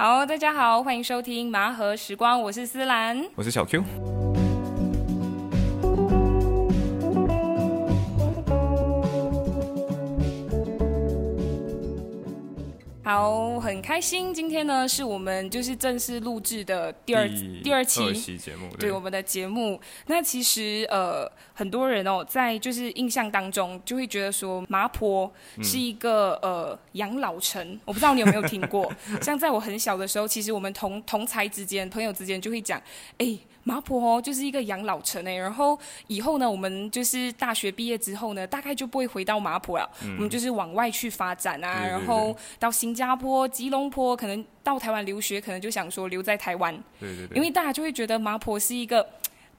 好，大家好，欢迎收听麻盒时光，我是思兰。我是小 Q。好，很开心，今天呢是我们就是正式录制的第二第二期期节目，对我们的节目。那其实呃，很多人哦，在就是印象当中就会觉得说麻婆是一个呃养老城，我不知道你有没有听过。像在我很小的时候，其实我们同同才之间、朋友之间就会讲，哎。麻婆哦，就是一个养老城诶。然后以后呢，我们就是大学毕业之后呢，大概就不会回到麻婆了。我们就是往外去发展啊，然后到新加坡、吉隆坡，可能到台湾留学，可能就想说留在台湾。对对对。因为大家就会觉得麻婆是一个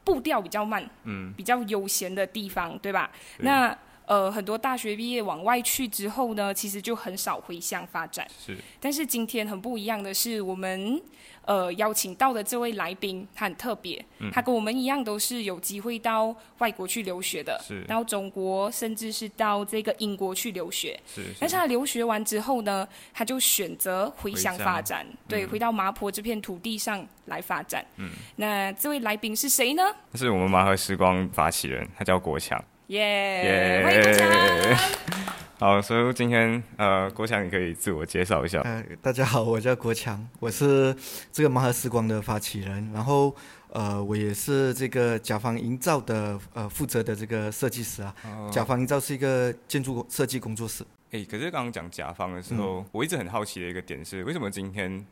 步调比较慢、嗯，比较悠闲的地方，对吧？那呃，很多大学毕业往外去之后呢，其实就很少回乡发展。是。但是今天很不一样的是，我们。呃，邀请到的这位来宾，他很特别，他跟我们一样都是有机会到外国去留学的，是到中国，甚至是到这个英国去留学。是，但是他留学完之后呢，他就选择回乡发展，对，回到麻坡这片土地上来发展。嗯，那这位来宾是谁呢？他是我们麻和时光发起人，他叫国强。耶，欢迎国强。好，所以今天呃，国强，你可以自我介绍一下。呃，大家好，我叫国强，我是这个盲盒时光的发起人，然后呃，我也是这个甲方营造的呃负责的这个设计师啊。甲方营造是一个建筑设计工作室。哎，可是刚刚讲甲方的时候，我一直很好奇的一个点是，为什么今天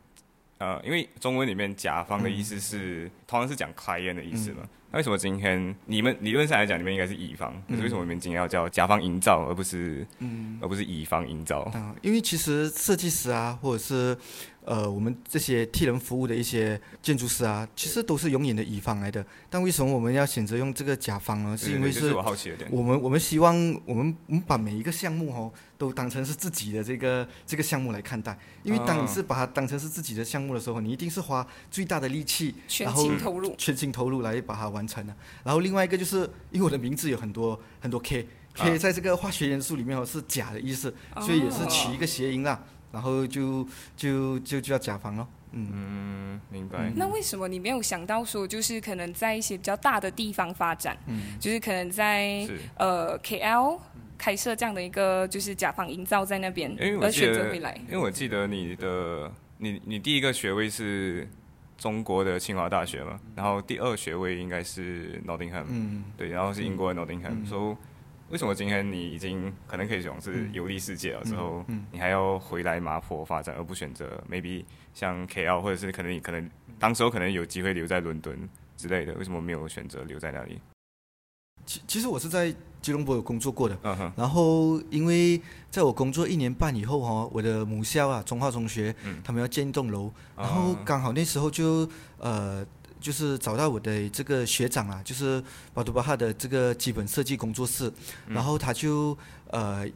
呃，因为中文里面甲方的意思是通常是讲 client 的意思嘛？那为什么今天你们理论上来讲，你们应该是乙方，可是为什么你们今天要叫甲方营造，而不是嗯，而不是乙方营造？啊，因为其实设计师啊，或者是呃，我们这些替人服务的一些建筑师啊，其实都是永远的乙方来的。但为什么我们要选择用这个甲方呢？是因为是我好奇的点。我们我们希望我们我们把每一个项目哦，都当成是自己的这个这个项目来看待。因为当你是把它当成是自己的项目的时候，你一定是花最大的力气，全心投入，全心投入来把它完。完成了，然后另外一个就是，因为我的名字有很多很多 K，K 在这个化学元素里面哦是钾的意思，所以也是取一个谐音啦，然后就就就就叫甲方咯。嗯，明白。那为什么你没有想到说，就是可能在一些比较大的地方发展，嗯，就是可能在呃 KL 开设这样的一个就是甲方营造在那边，而选择回来？因为我记得你的你你第一个学位是。中国的清华大学嘛，然后第二学位应该是 Nottingham，对，然后是英国的 Nottingham。说为什么今天你已经可能可以讲是游历世界了之后，你还要回来麻坡发展，而不选择 maybe 像 KL 或者是可能你可能当时候可能有机会留在伦敦之类的，为什么没有选择留在那里？其其实我是在吉隆坡有工作过的，然后因为在我工作一年半以后哈，我的母校啊中华中学，他们要建一栋楼，然后刚好那时候就呃就是找到我的这个学长啊，就是巴杜巴哈的这个基本设计工作室，然后他就呃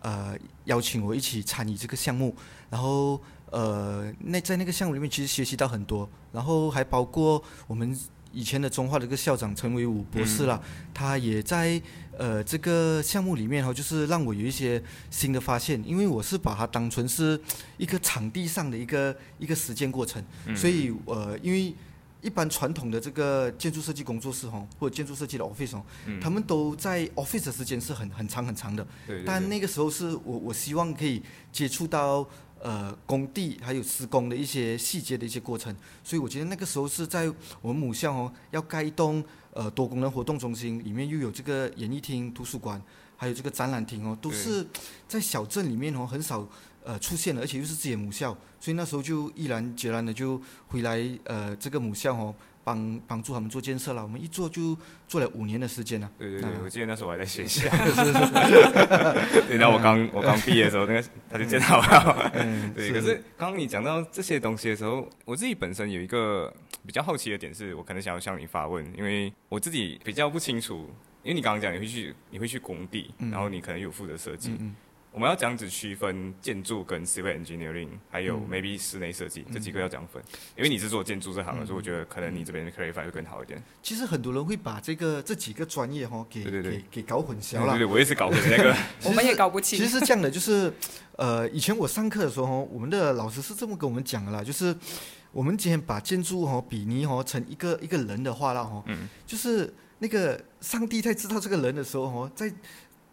呃邀请我一起参与这个项目，然后呃那在那个项目里面其实学习到很多，然后还包括我们。以前的中化的一个校长陈伟武博士啦，他也在呃这个项目里面哈，就是让我有一些新的发现，因为我是把它当成是一个场地上的一个一个实践过程，所以呃因为一般传统的这个建筑设计工作室哈，或者建筑设计的 office 哦，他们都在 office 的时间是很很长很长的，但那个时候是我我希望可以接触到。呃，工地还有施工的一些细节的一些过程，所以我觉得那个时候是在我们母校哦，要盖一栋呃多功能活动中心，里面又有这个演艺厅、图书馆，还有这个展览厅哦，都是在小镇里面哦很少呃出现的，而且又是自己的母校，所以那时候就毅然决然的就回来呃这个母校哦。帮帮助他们做建设了，我们一做就做了五年的时间了。对对对，我记得那时候我还在学校。对，然后我刚我刚毕业的时候，那个他就见到我。嗯，对。可是刚刚你讲到这些东西的时候，我自己本身有一个比较好奇的点，是我可能想要向你发问，因为我自己比较不清楚，因为你刚刚讲你会去你会去工地，然后你可能有负责设计。我们要这样子区分建筑跟 civil engineering，还有 maybe 室内设计这几个要这样分，因为你是做建筑这行的，所以我觉得可能你这边 clarify 会更好一点。其实很多人会把这个这几个专业哈给给给搞混淆了。对对，我也是搞混那个。我们也搞不清。其实是这样的，就是呃，以前我上课的时候，我们的老师是这么跟我们讲的啦，就是我们今天把建筑哈比拟哈成一个一个人的话啦哈，嗯，就是那个上帝在知道这个人的时候哈，在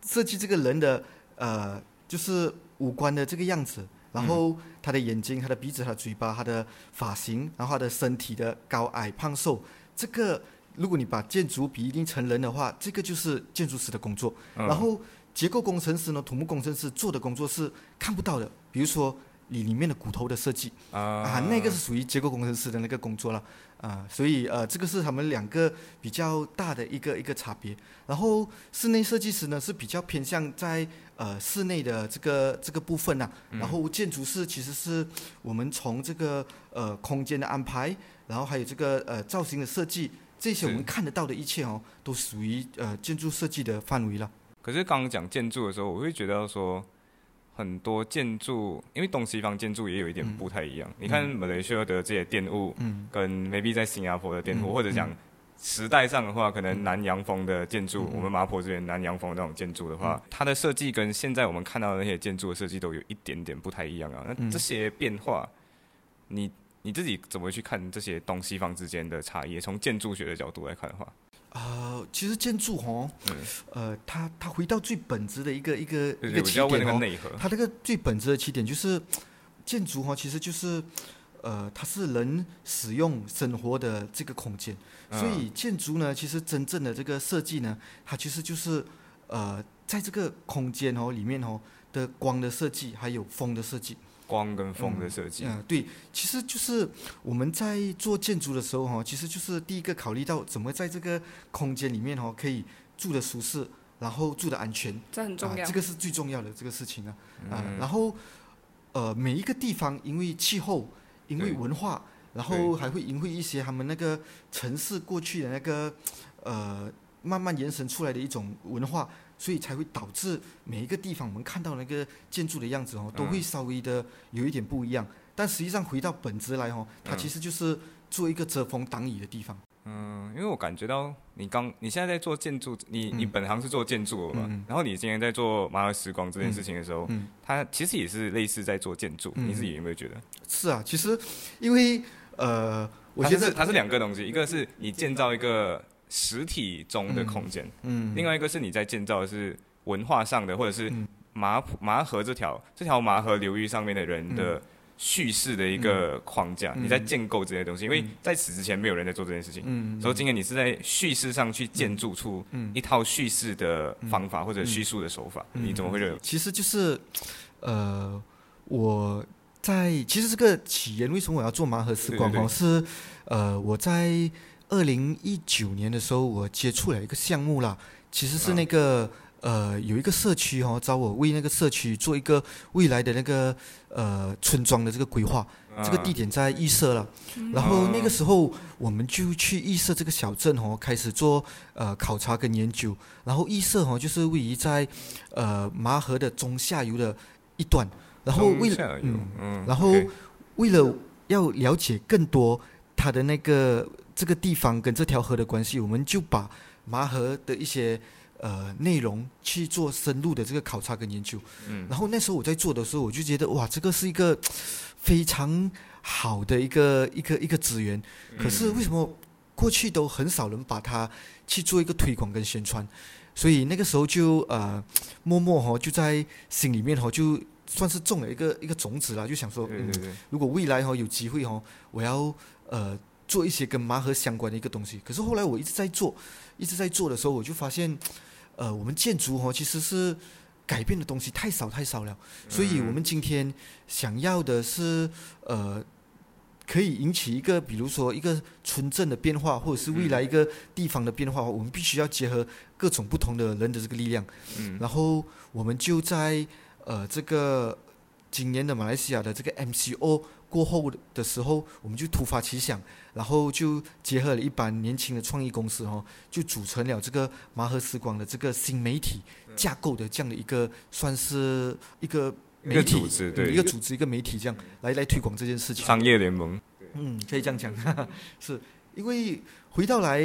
设计这个人的呃，就是五官的这个样子，然后他的眼睛、他的鼻子、他的嘴巴、他的发型，然后他的身体的高矮胖瘦，这个如果你把建筑比定成人的话，这个就是建筑师的工作。然后结构工程师呢，土木工程师做的工作是看不到的，比如说。里里面的骨头的设计啊，那个是属于结构工程师的那个工作了啊，所以呃，这个是他们两个比较大的一个一个差别。然后室内设计师呢是比较偏向在呃室内的这个这个部分呐，然后建筑师其实是我们从这个呃空间的安排，然后还有这个呃造型的设计，这些我们看得到的一切哦，都属于呃建筑设计的范围了。可是刚刚讲建筑的时候，我会觉得说。很多建筑，因为东西方建筑也有一点不太一样。你看马来西亚的这些店屋，跟 maybe 在新加坡的店屋，或者讲时代上的话，可能南洋风的建筑，我们麻坡这边南洋风那种建筑的话，它的设计跟现在我们看到的那些建筑的设计都有一点点不太一样啊。那这些变化，你你自己怎么去看这些东西方之间的差异？从建筑学的角度来看的话。呃，其实建筑哈，呃，它它回到最本质的一个一个一个起点哦，它这个最本质的起点就是建筑哦，其实就是呃，它是人使用生活的这个空间，所以建筑呢，其实真正的这个设计呢，它其实就是呃，在这个空间哦里面哦的光的设计，还有风的设计。光跟风的设计，嗯，对，其实就是我们在做建筑的时候哈，其实就是第一个考虑到怎么在这个空间里面哈可以住的舒适，然后住的安全，这很重要，这个是最重要的这个事情啊，啊，然后呃每一个地方因为气候，因为文化，然后还会因为一些他们那个城市过去的那个呃慢慢延伸出来的一种文化。所以才会导致每一个地方我们看到那个建筑的样子哦，都会稍微的有一点不一样。但实际上回到本质来哦，它其实就是做一个遮风挡雨的地方。嗯，因为我感觉到你刚你现在在做建筑，你你本行是做建筑的嘛，然后你今天在做马尔时光这件事情的时候，它其实也是类似在做建筑。你自己有没有觉得？是啊，其实因为呃，我觉得它是两个东西，一个是你建造一个。实体中的空间，嗯，另外一个是你在建造的是文化上的，或者是麻麻河这条这条麻河流域上面的人的叙事的一个框架，你在建构这些东西，因为在此之前没有人在做这件事情，嗯，所以今天你是在叙事上去建筑出一套叙事的方法或者叙述的手法，你怎么会认为？其实就是，呃，我在其实这个起源为什么我要做麻河时光哦，是呃我在。二零一九年的时候，我接触了一个项目啦，其实是那个呃有一个社区哈找我为那个社区做一个未来的那个呃村庄的这个规划，这个地点在预设了。然后那个时候我们就去预设这个小镇哦，开始做呃考察跟研究。然后义社哈就是位于在呃麻河的中下游的一段，然后为了嗯，然后为了要了解更多它的那个。这个地方跟这条河的关系，我们就把麻河的一些呃内容去做深入的这个考察跟研究。嗯，然后那时候我在做的时候，我就觉得哇，这个是一个非常好的一个一个一个资源。可是为什么过去都很少人把它去做一个推广跟宣传？所以那个时候就呃默默哈就在心里面哈就算是种了一个一个种子了，就想说，嗯，如果未来哈有机会哈，我要呃。做一些跟麻盒相关的一个东西，可是后来我一直在做，一直在做的时候，我就发现，呃，我们建筑哈其实是改变的东西太少太少了，所以我们今天想要的是呃，可以引起一个比如说一个村镇的变化，或者是未来一个地方的变化，我们必须要结合各种不同的人的这个力量，嗯，然后我们就在呃这个今年的马来西亚的这个 MCO。过后的时候，我们就突发奇想，然后就结合了一班年轻的创意公司哦，就组成了这个麻和时光的这个新媒体架构的这样的一个，算是一个媒体组织，对，一个组织一个媒体这样来来推广这件事情。商业联盟，嗯，可以这样讲，是因为回到来，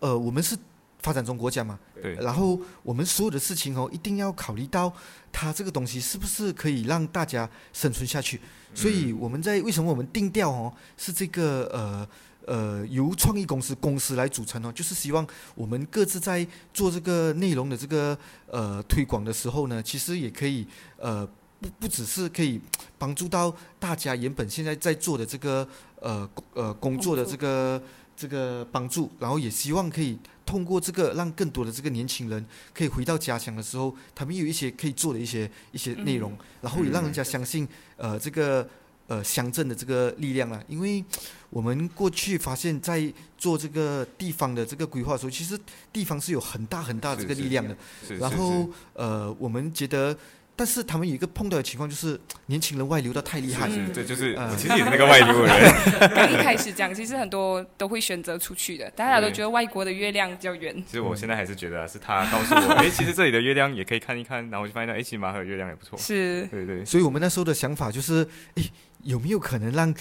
呃，我们是。发展中国家嘛，对，然后我们所有的事情哦，一定要考虑到它这个东西是不是可以让大家生存下去。所以我们在为什么我们定调哦是这个呃呃由创意公司公司来组成哦，就是希望我们各自在做这个内容的这个呃推广的时候呢，其实也可以呃不不只是可以帮助到大家原本现在在做的这个呃呃工作的这个这个帮助，然后也希望可以。通过这个，让更多的这个年轻人可以回到家乡的时候，他们有一些可以做的一些一些内容，然后也让人家相信，呃，这个呃乡镇的这个力量啊。因为我们过去发现，在做这个地方的这个规划的时候，其实地方是有很大很大的这个力量的。然后呃，我们觉得。但是他们有一个碰到的情况，就是年轻人外流的太厉害。对，就是我其实也是那个外流人。刚一开始讲，其实很多都会选择出去的，大家都觉得外国的月亮比较圆。其实我现在还是觉得是他告诉我，哎，其实这里的月亮也可以看一看，然后我就发现，哎，起码和月亮也不错。是，对对。所以我们那时候的想法就是，哎，有没有可能让？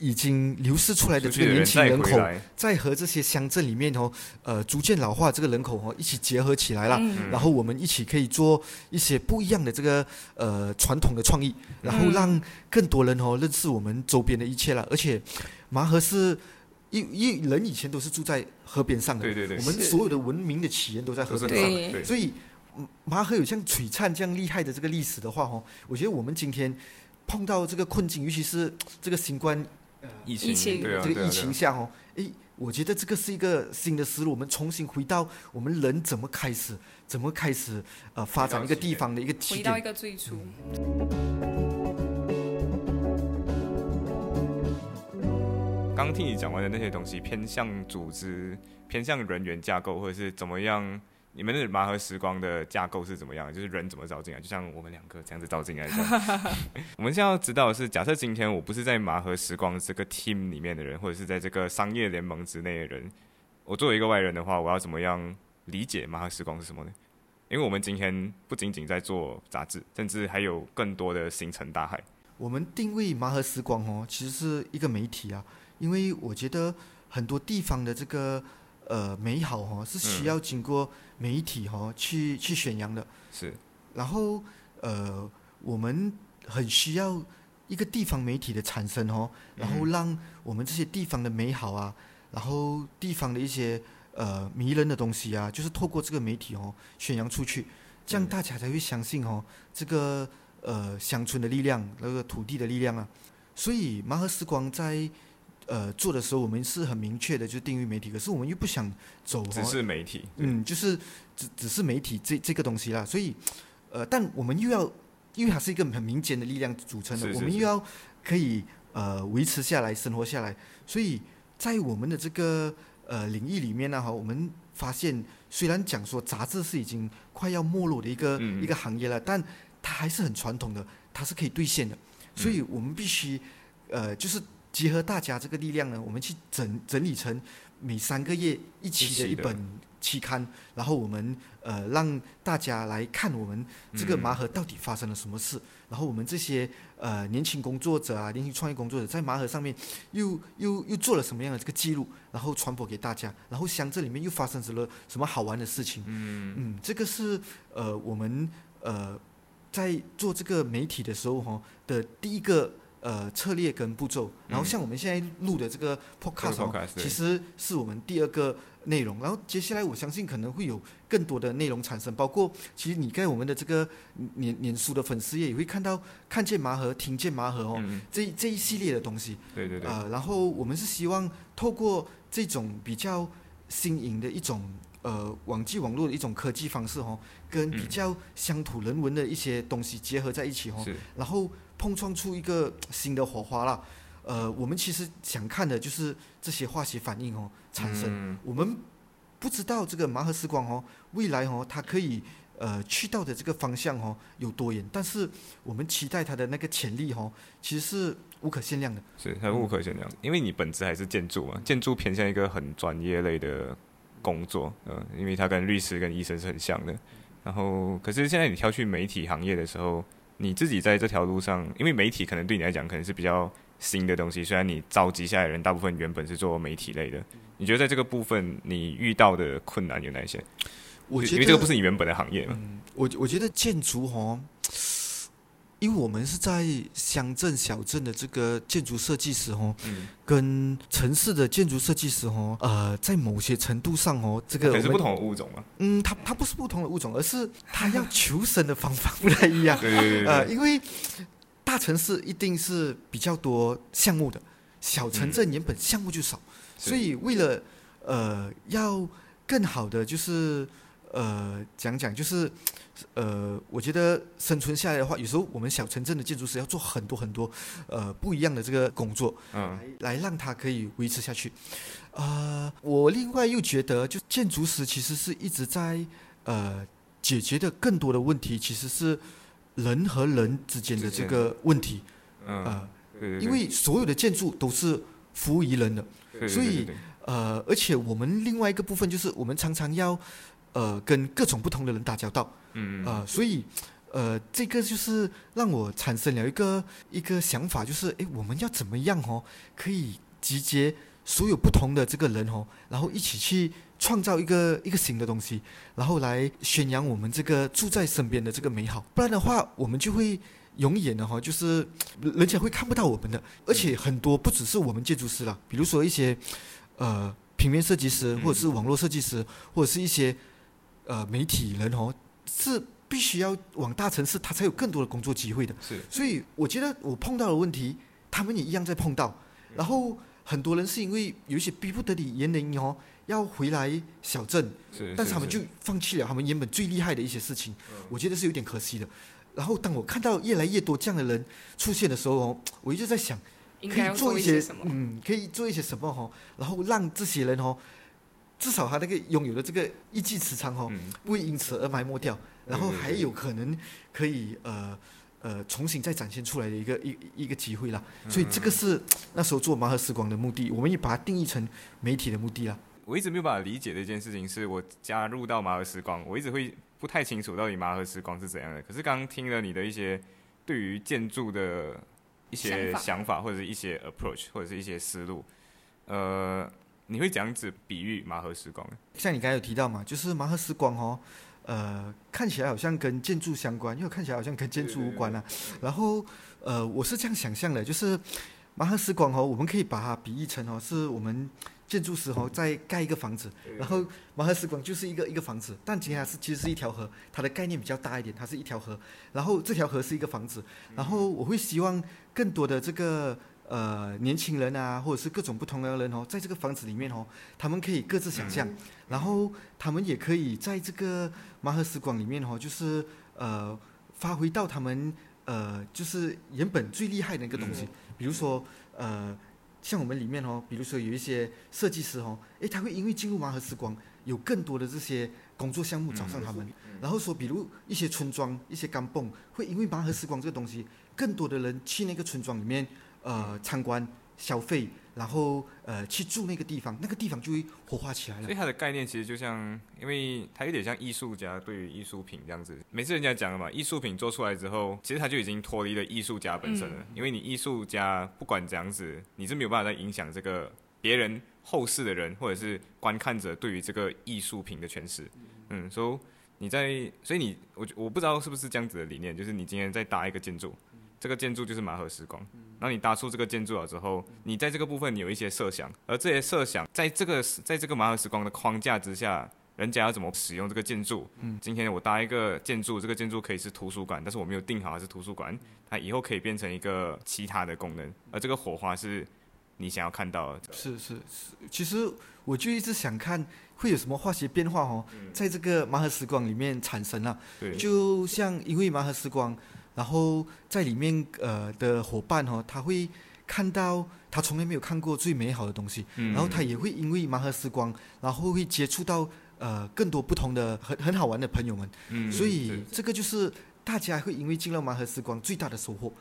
已经流失出来的这个年轻人口，在和这些乡镇里面哦，呃，逐渐老化这个人口哦，一起结合起来了，然后我们一起可以做一些不一样的这个呃传统的创意，然后让更多人哦认识我们周边的一切了。而且麻河是一一人以前都是住在河边上的，对对对，我们所有的文明的起源都在河边上，所以麻河有像璀璨这样厉害的这个历史的话哦，我觉得我们今天碰到这个困境，尤其是这个新冠。疫情，这个疫情下哦，哎，我觉得这个是一个新的思路。我们重新回到我们人怎么开始，怎么开始呃发展一个地方的一个起点。回到一个最初。刚听你讲完的那些东西，偏向组织，偏向人员架构，或者是怎么样？你们的麻盒时光的架构是怎么样？就是人怎么招进来？就像我们两个这样子招进来。我们现在要知道的是，假设今天我不是在麻盒时光这个 team 里面的人，或者是在这个商业联盟之内的人，我作为一个外人的话，我要怎么样理解麻盒时光是什么呢？因为我们今天不仅仅在做杂志，甚至还有更多的星辰大海。我们定位麻盒时光哦，其实是一个媒体啊，因为我觉得很多地方的这个。呃，美好哈是需要经过媒体哈去去宣扬的，是。然后呃，我们很需要一个地方媒体的产生哦，然后让我们这些地方的美好啊，然后地方的一些呃迷人的东西啊，就是透过这个媒体哦宣扬出去，这样大家才会相信哦这个呃乡村的力量，那个土地的力量啊。所以麻和时光在。呃，做的时候我们是很明确的，就定义媒体。可是我们又不想走，只是媒体，嗯，就是只只是媒体这这个东西啦。所以，呃，但我们又要，因为它是一个很民间的力量组成的，我们又要可以呃维持下来、生活下来。所以在我们的这个呃领域里面呢，哈，我们发现虽然讲说杂志是已经快要没落的一个一个行业了，但它还是很传统的，它是可以兑现的。所以我们必须呃，就是。结合大家这个力量呢，我们去整整理成每三个月一期的一本期刊，然后我们呃让大家来看我们这个麻盒到底发生了什么事，然后我们这些呃年轻工作者啊，年轻创业工作者在麻盒上面又又又做了什么样的这个记录，然后传播给大家，然后乡镇里面又发生了什么好玩的事情，嗯嗯，这个是呃我们呃在做这个媒体的时候哈的第一个。呃，策略跟步骤，然后像我们现在录的这个 podcast，其实是我们第二个内容。然后接下来我相信可能会有更多的内容产生，包括其实你在我们的这个年年书的粉丝页也会看到看见麻盒、听见麻盒哦，这这一系列的东西。对对对。啊，然后我们是希望透过这种比较新颖的一种呃网际网络的一种科技方式哦，跟比较乡土人文的一些东西结合在一起哦，然后。碰撞出一个新的火花了，呃，我们其实想看的就是这些化学反应哦产生。我们不知道这个麻核时光哦，未来哦它可以呃去到的这个方向哦有多远，但是我们期待它的那个潜力哦其实是无可限量的。是它无可限量，因为你本质还是建筑嘛，建筑偏向一个很专业类的工作，嗯，因为它跟律师跟医生是很像的。然后，可是现在你挑去媒体行业的时候，你自己在这条路上，因为媒体可能对你来讲可能是比较新的东西。虽然你召集下来的人大部分原本是做媒体类的，你觉得在这个部分你遇到的困难有哪些？我觉得因为这个不是你原本的行业嘛。我我觉得建筑哦，因为我们是在乡镇小镇的这个建筑设计师哦，嗯，跟城市的建筑设计师哦，呃，在某些程度上哦，这个我们可是不同的物种嘛。嗯，它它不是不同的物种，而是它要求生的方法不太一样。对对对呃，因为大城市一定是比较多项目的，小城镇原本项目就少，是所以为了呃要更好的就是呃讲讲就是呃，我觉得生存下来的话，有时候我们小城镇的建筑师要做很多很多呃不一样的这个工作，嗯，来让它可以维持下去。呃，我另外又觉得，就建筑师其实是一直在呃解决的更多的问题，其实是人和人之间的这个问题。嗯，呃，对对对，因为所有的建筑都是服务于人的，所以呃，而且我们另外一个部分就是我们常常要呃跟各种不同的人打交道，嗯。嗯呃，所以呃，这个就是让我产生了一个一个想法，就是诶，我们要怎么样哦，可以集结所有不同的这个人哦，然后一起去创造一个一个新的东西，然后来宣扬我们这个住在身边的这个美好。不然的话，我们就会永远的哈，就是人家会看不到我们的，而且很多不只是我们建筑师啦，比如说一些呃平面设计师，或者是网络设计师，或者是一些呃媒体人哦，是必须要往大城市，他才有更多的工作机会的。是所以我觉得我碰到的问题，他们也一样在碰到。然后很多人是因为有一些逼不得已原因哦，要回来小镇，是，但是他们就放弃了他们原本最厉害的一些事情，我觉得是有点可惜的。然后当我看到越来越多这样的人出现的时候哦，我一直在想，可以做一些一些什么？嗯，可以做一些什么哦，然后让这些人哦，至少他那个拥有的这个一技之长哦，嗯不会因此而埋没掉，然后还有可能可以呃呃重新再展现出来的一个一一个机会啦。所以这个是 那时候做麻盒时光的目的，我们也把它定义成媒体的目的啦。我一直没有办法理解的一件事情，是我加入到麻盒时光，我一直会不太清楚到底麻盒时光是怎样的。可是刚刚听了你的一些对于建筑的一些想法想法，或者是一些 approach，或者是一些思路，呃，你会怎样子比喻麻河时光？像你刚才有提到嘛，就是麻河时光哦，呃，看起来好像跟建筑相关，因为看起来好像跟建筑无关啊。然后呃，我是这样想象的，就是麻河时光哦，我们可以把它比喻成哦，是我们建筑师哦在盖一个房子，然后马河时光就是一个一个房子，但其实它是其实是一条河，它的概念比较大一点，它是一条河，然后这条河是一个房子，然后我会希望更多的这个。呃，年轻人啊，或者是各种不同的人哦，在这个房子里面哦，他们可以各自想象，然后他们也可以在这个麻盒时光里面哦，就是呃，发挥到他们呃，就是原本最厉害的一个东西，比如说呃，像我们里面哦，比如说有一些设计师哦，诶，他会因为进入麻盒时光，有更多的这些工作项目找上他们，然后说，比如一些村庄、一些干泵，会因为麻盒时光这个东西，更多的人去那个村庄里面呃参观、消费，然后呃去住那个地方，那个地方就会活化起来了所以。它的概念其实就像，因为它有点像艺术家对于艺术品这样子。每次人家讲了嘛，艺术品做出来之后，其实它就已经脱离了艺术家本身了。因为你艺术家不管怎样子，你是没有办法再影响这个别人后世的人或者是观看者对于这个艺术品的诠释。嗯，所以你在，所以你我我不知道是不是这样子的理念，就是你今天在搭一个建筑，这个建筑就是麻盒时光。然后你搭出这个建筑了之后，你在这个部分你有一些设想，而这些设想在这个在这个麻盒时光的框架之下，人家要怎么使用这个建筑？嗯，今天我搭一个建筑，这个建筑可以是图书馆，但是我没有定好它是图书馆，它以后可以变成一个其他的功能，而这个火花是你想要看到的。是是是，其实我就一直想看会有什么化学变化哦，在这个麻盒时光里面产生啊。对，就像因为麻盒时光，然后在里面呃的伙伴哦，他会看到他从来没有看过最美好的东西，嗯然后他也会因为盲盒时光，然后会接触到呃更多不同的很很好玩的朋友们。嗯，所以这个就是大家会因为进了盲盒时光最大的收获。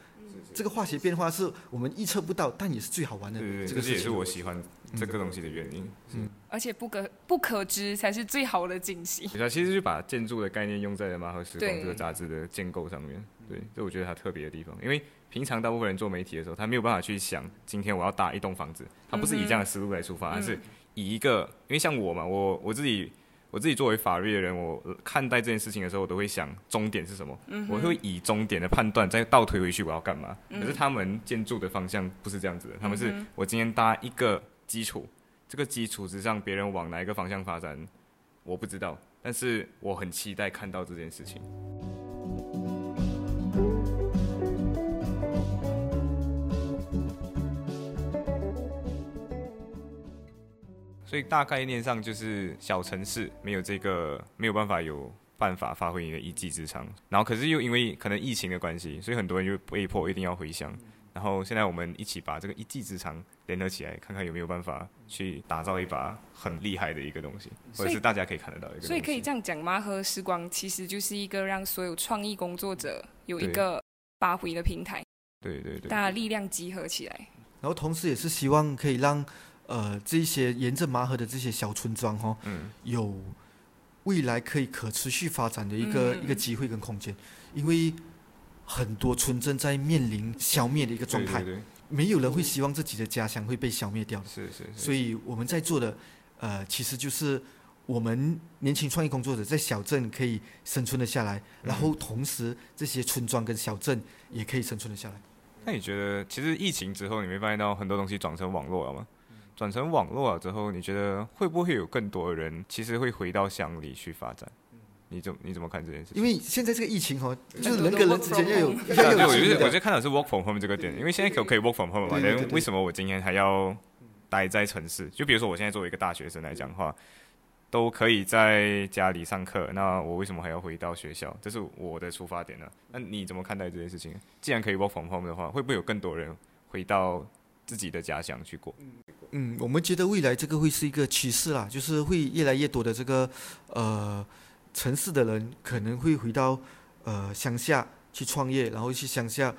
这个化学变化是我们预测不到，但也是最好玩的。对对，这个也是我喜欢这个东西的原因。嗯，而且不可不可知才是最好的惊喜。对啊，其实就把建筑的概念用在了《马和时光》这个杂志的建构上面。对，这我觉得它特别的地方。因为平常大部分人做媒体的时候，他没有办法去想今天我要搭一栋房子，他不是以这样的思路来出发，而是以一个，因为像我嘛，我我自己。我自己作为法律的人，我看待这件事情的时候，我都会想终点是什么。我会以终点的判断再倒推回去我要干嘛。可是他们建筑的方向不是这样子的，他们是我今天搭一个基础，这个基础之上别人往哪一个方向发展，我不知道，但是我很期待看到这件事情。所以大概念上就是小城市没有这个没有办法有办法发挥你的一技之长，然后可是又因为可能疫情的关系，所以很多人就被迫一定要回乡。然后现在我们一起把这个一技之长联合起来，看看有没有办法去打造一把很厉害的一个东西，或者是大家可以看得到一个。所以可以这样讲吗？和时光其实就是一个让所有创意工作者有一个发挥的平台。对对对，大家力量集合起来。然后同时也是希望可以让。呃，这些沿着麻河的这些小村庄哈，有未来可以可持续发展的一个一个机会跟空间，因为很多村镇在面临消灭的一个状态，没有人会希望自己的家乡会被消灭掉。是是。所以我们在做的，呃，其实就是我们年轻创意工作者在小镇可以生存的下来，然后同时这些村庄跟小镇也可以生存的下来。那你觉得，其实疫情之后，你没发现到很多东西转成网络了吗？转成网络了之后，你觉得会不会有更多的人其实会回到乡里去发展？你怎你怎么看这件事？因为现在这个疫情哦，就是人跟人之间要有，对，我觉得我就看到是 work from home 这个点，因为现在可可以 work from home 嘛，但为什么我今天还要待在城市？就比如说我现在作为一个大学生来讲的话，都可以在家里上课，那我为什么还要回到学校？这是我的出发点呢？那你怎么看待这件事情？既然可以 work from home 的话，会不会有更多人回到自己的家乡去过？嗯，我们觉得未来这个会是一个趋势啦，就是会越来越多的这个呃城市的人可能会回到呃乡下去创业，然后去乡下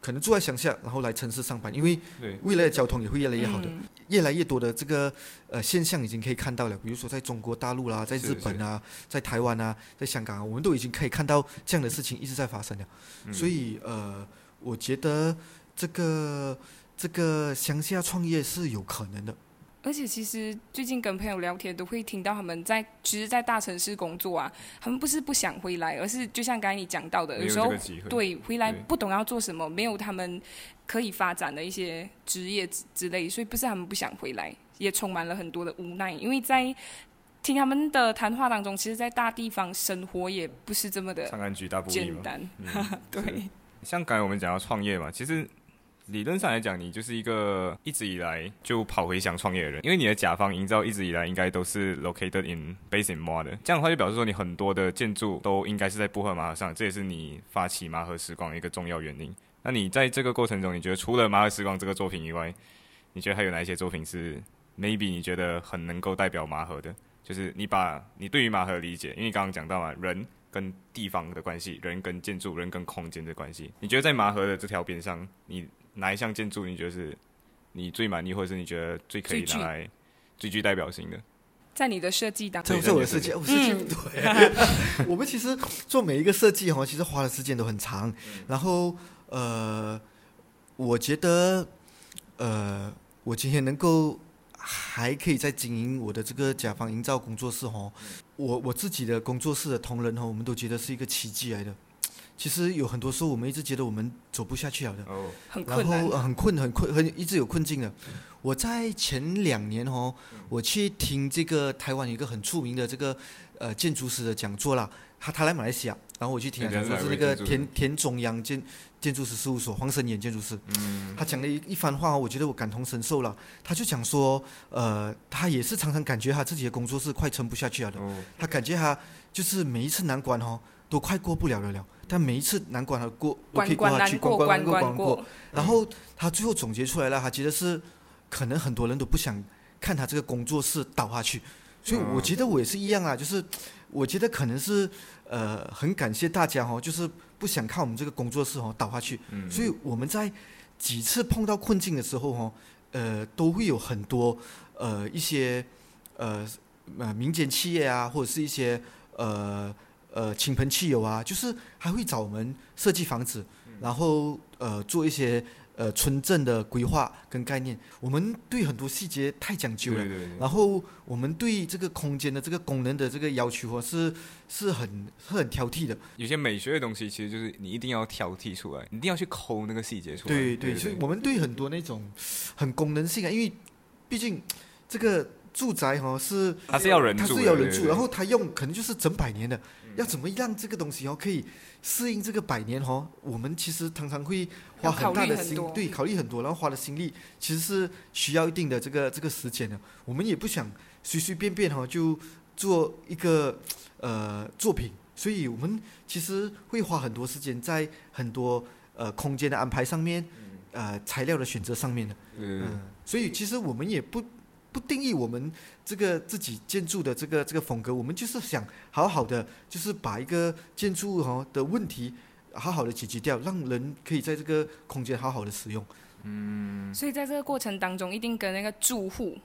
可能住在乡下，然后来城市上班，因为未来的交通也会越来越好的，越来越多的这个呃现象已经可以看到了，比如说在中国大陆啦，在日本啊，在台湾啊，在香港啊，我们都已经可以看到这样的事情一直在发生了，所以呃，我觉得这个。这个乡下创业是有可能的，而且其实最近跟朋友聊天，都会听到他们在其实，在大城市工作啊，他们不是不想回来，而是就像刚才你讲到的，有时候对回来不懂要做什么，没有他们可以发展的一些职业之之类，所以不是他们不想回来，也充满了很多的无奈。因为在听他们的谈话当中，其实，在大地方生活也不是这么的简单。对，像刚才我们讲到创业嘛，其实。理论上来讲，你就是一个一直以来就跑回乡创业的人，因为你的甲方营造一直以来应该都是 located in Basin m a 的，这样的话就表示说你很多的建筑都应该是在布赫马河上，这也是你发起马河时光的一个重要原因。那你在这个过程中，你觉得除了马河时光这个作品以外，你觉得还有哪一些作品是 maybe 你觉得很能够代表马河的？就是你把你对于马河的理解，因为刚刚讲到嘛，人跟地方的关系，人跟建筑，人跟空间的关系，你觉得在马河的这条边上，你哪一项建筑你觉得是你最满意，或者是你觉得最可以拿来最具代表性的？在你的设计当中，这是我的设计，我设计对。我们其实做每一个设计哈，其实花的时间都很长。然后呃，我觉得呃，我今天能够还可以在经营我的这个甲方营造工作室哈，我我自己的工作室的同仁哈，我们都觉得是一个奇迹来的。其实有很多时候，我们一直觉得我们走不下去了的，然后很困很困很一直有困境的。我在前两年哦，我去听这个台湾一个很著名的这个呃建筑师的讲座啦，他他来马来西亚，然后我去听，他说是那个田田中央建建筑师事务所黄生岩建筑师，他讲了一一番话，我觉得我感同身受了。他就讲说，呃，他也是常常感觉他自己的工作是快撑不下去了的，他感觉他就是每一次难关哦，都快过不了了了。但每一次难关他过，都可以过下去，关关过关过。然后他最后总结出来了，他觉得是可能很多人都不想看他这个工作室倒下去，所以我觉得我也是一样啊，就是我觉得可能是呃很感谢大家哦，就是不想看我们这个工作室哦倒下去，所以我们在几次碰到困境的时候哦，呃都会有很多呃一些呃呃民间企业啊，或者是一些呃呃亲朋戚友啊，就是还会找我们设计房子，然后呃做一些。呃，村镇的规划跟概念，我们对很多细节太讲究了。然后我们对这个空间的这个功能的这个要求，是是很是很挑剔的。有些美学的东西，其实就是你一定要挑剔出来，一定要去抠那个细节出来。对对，所以我们对很多那种很功能性啊，因为毕竟这个住宅哈是它是要人住，它是要人住，然后它用可能就是整百年的，要怎么让这个东西哦可以。适应这个百年哦，我们其实常常会花很大的心，对，考虑很多，然后花的心力其实是需要一定的这个这个时间的。我们也不想随随便便哈就做一个呃作品，所以我们其实会花很多时间在很多呃空间的安排上面，呃材料的选择上面的。嗯，所以其实我们也不。不定义我们这个自己建筑的这个这个风格，我们就是想好好的，就是把一个建筑哈的问题好好的解决掉，让人可以在这个空间好好的使用。嗯，所以在这个过程当中，一定跟那个住户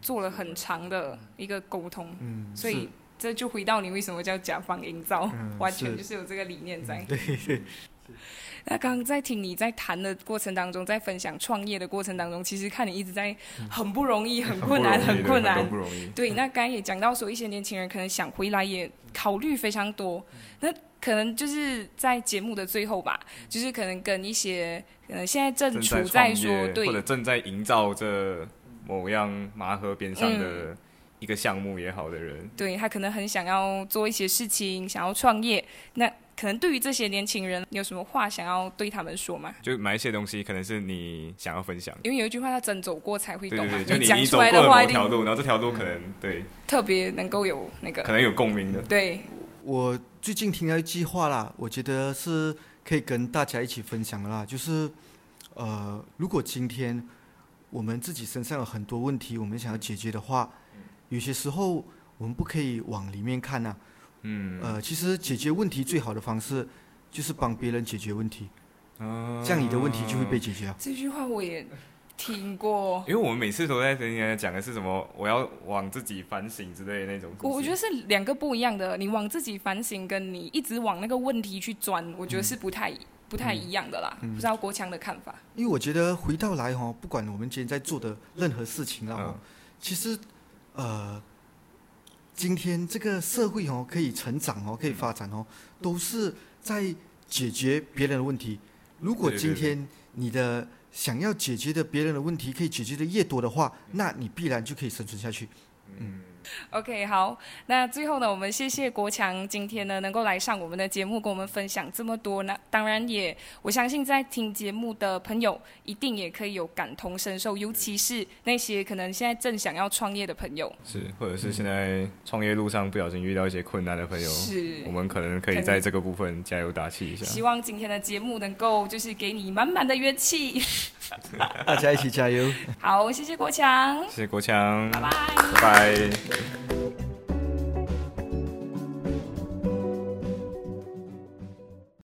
做了很长的一个沟通。嗯，所以这就回到你为什么叫甲方营造，完全就是有这个理念在。对对。那刚刚在听你在谈的过程当中，在分享创业的过程当中，其实看你一直在很不容易、很 困难、很困难。不容易。对，那刚刚也讲到说，一些年轻人可能想回来，也考虑非常多。那可能就是在节目的最后吧，就是可能跟一些呃现在正处在说对，或者正在营造着某样麻河边上的一个项目也好的人，对他可能很想要做一些事情，想要创业。那可能对于这些年轻人，你有什么话想要对他们说吗？就买一些东西，可能是你想要分享。因为有一句话叫“真走过才会懂”，对对对，就你走过的某条路，然后这条路可能对特别能够有那个可能有共鸣的。对，我最近听到一句话啦，我觉得是可以跟大家一起分享的啦，就是呃，如果今天我们自己身上有很多问题，我们想要解决的话，有些时候我们不可以往里面看呐。嗯，呃，其实解决问题最好的方式就是帮别人解决问题，这样你的问题就会被解决。这句话我也听过，因为我们每次都在跟人家讲的是什么，我要往自己反省之类的那种。我我觉得是两个不一样的，你往自己反省，跟你一直往那个问题去钻，我觉得是不太不太一样的啦。不知道国强的看法？因为我觉得回到来哈，不管我们今天在做的任何事情啊，其实呃。今天这个社会哦，可以成长哦，可以发展哦，都是在解决别人的问题。如果今天你的想要解决的别人的问题可以解决的越多的话，那你必然就可以生存下去。嗯。OK，好，那最后呢，我们谢谢国强今天呢能够来上我们的节目，跟我们分享这么多。那当然也，我相信在听节目的朋友一定也可以有感同身受，尤其是那些可能现在正想要创业的朋友，是，或者是现在创业路上不小心遇到一些困难的朋友，是，我们可能可以在这个部分加油打气一下。希望今天的节目能够就是给你满满的元气，大家一起加油。好，谢谢国强，谢谢国强，拜拜，拜拜。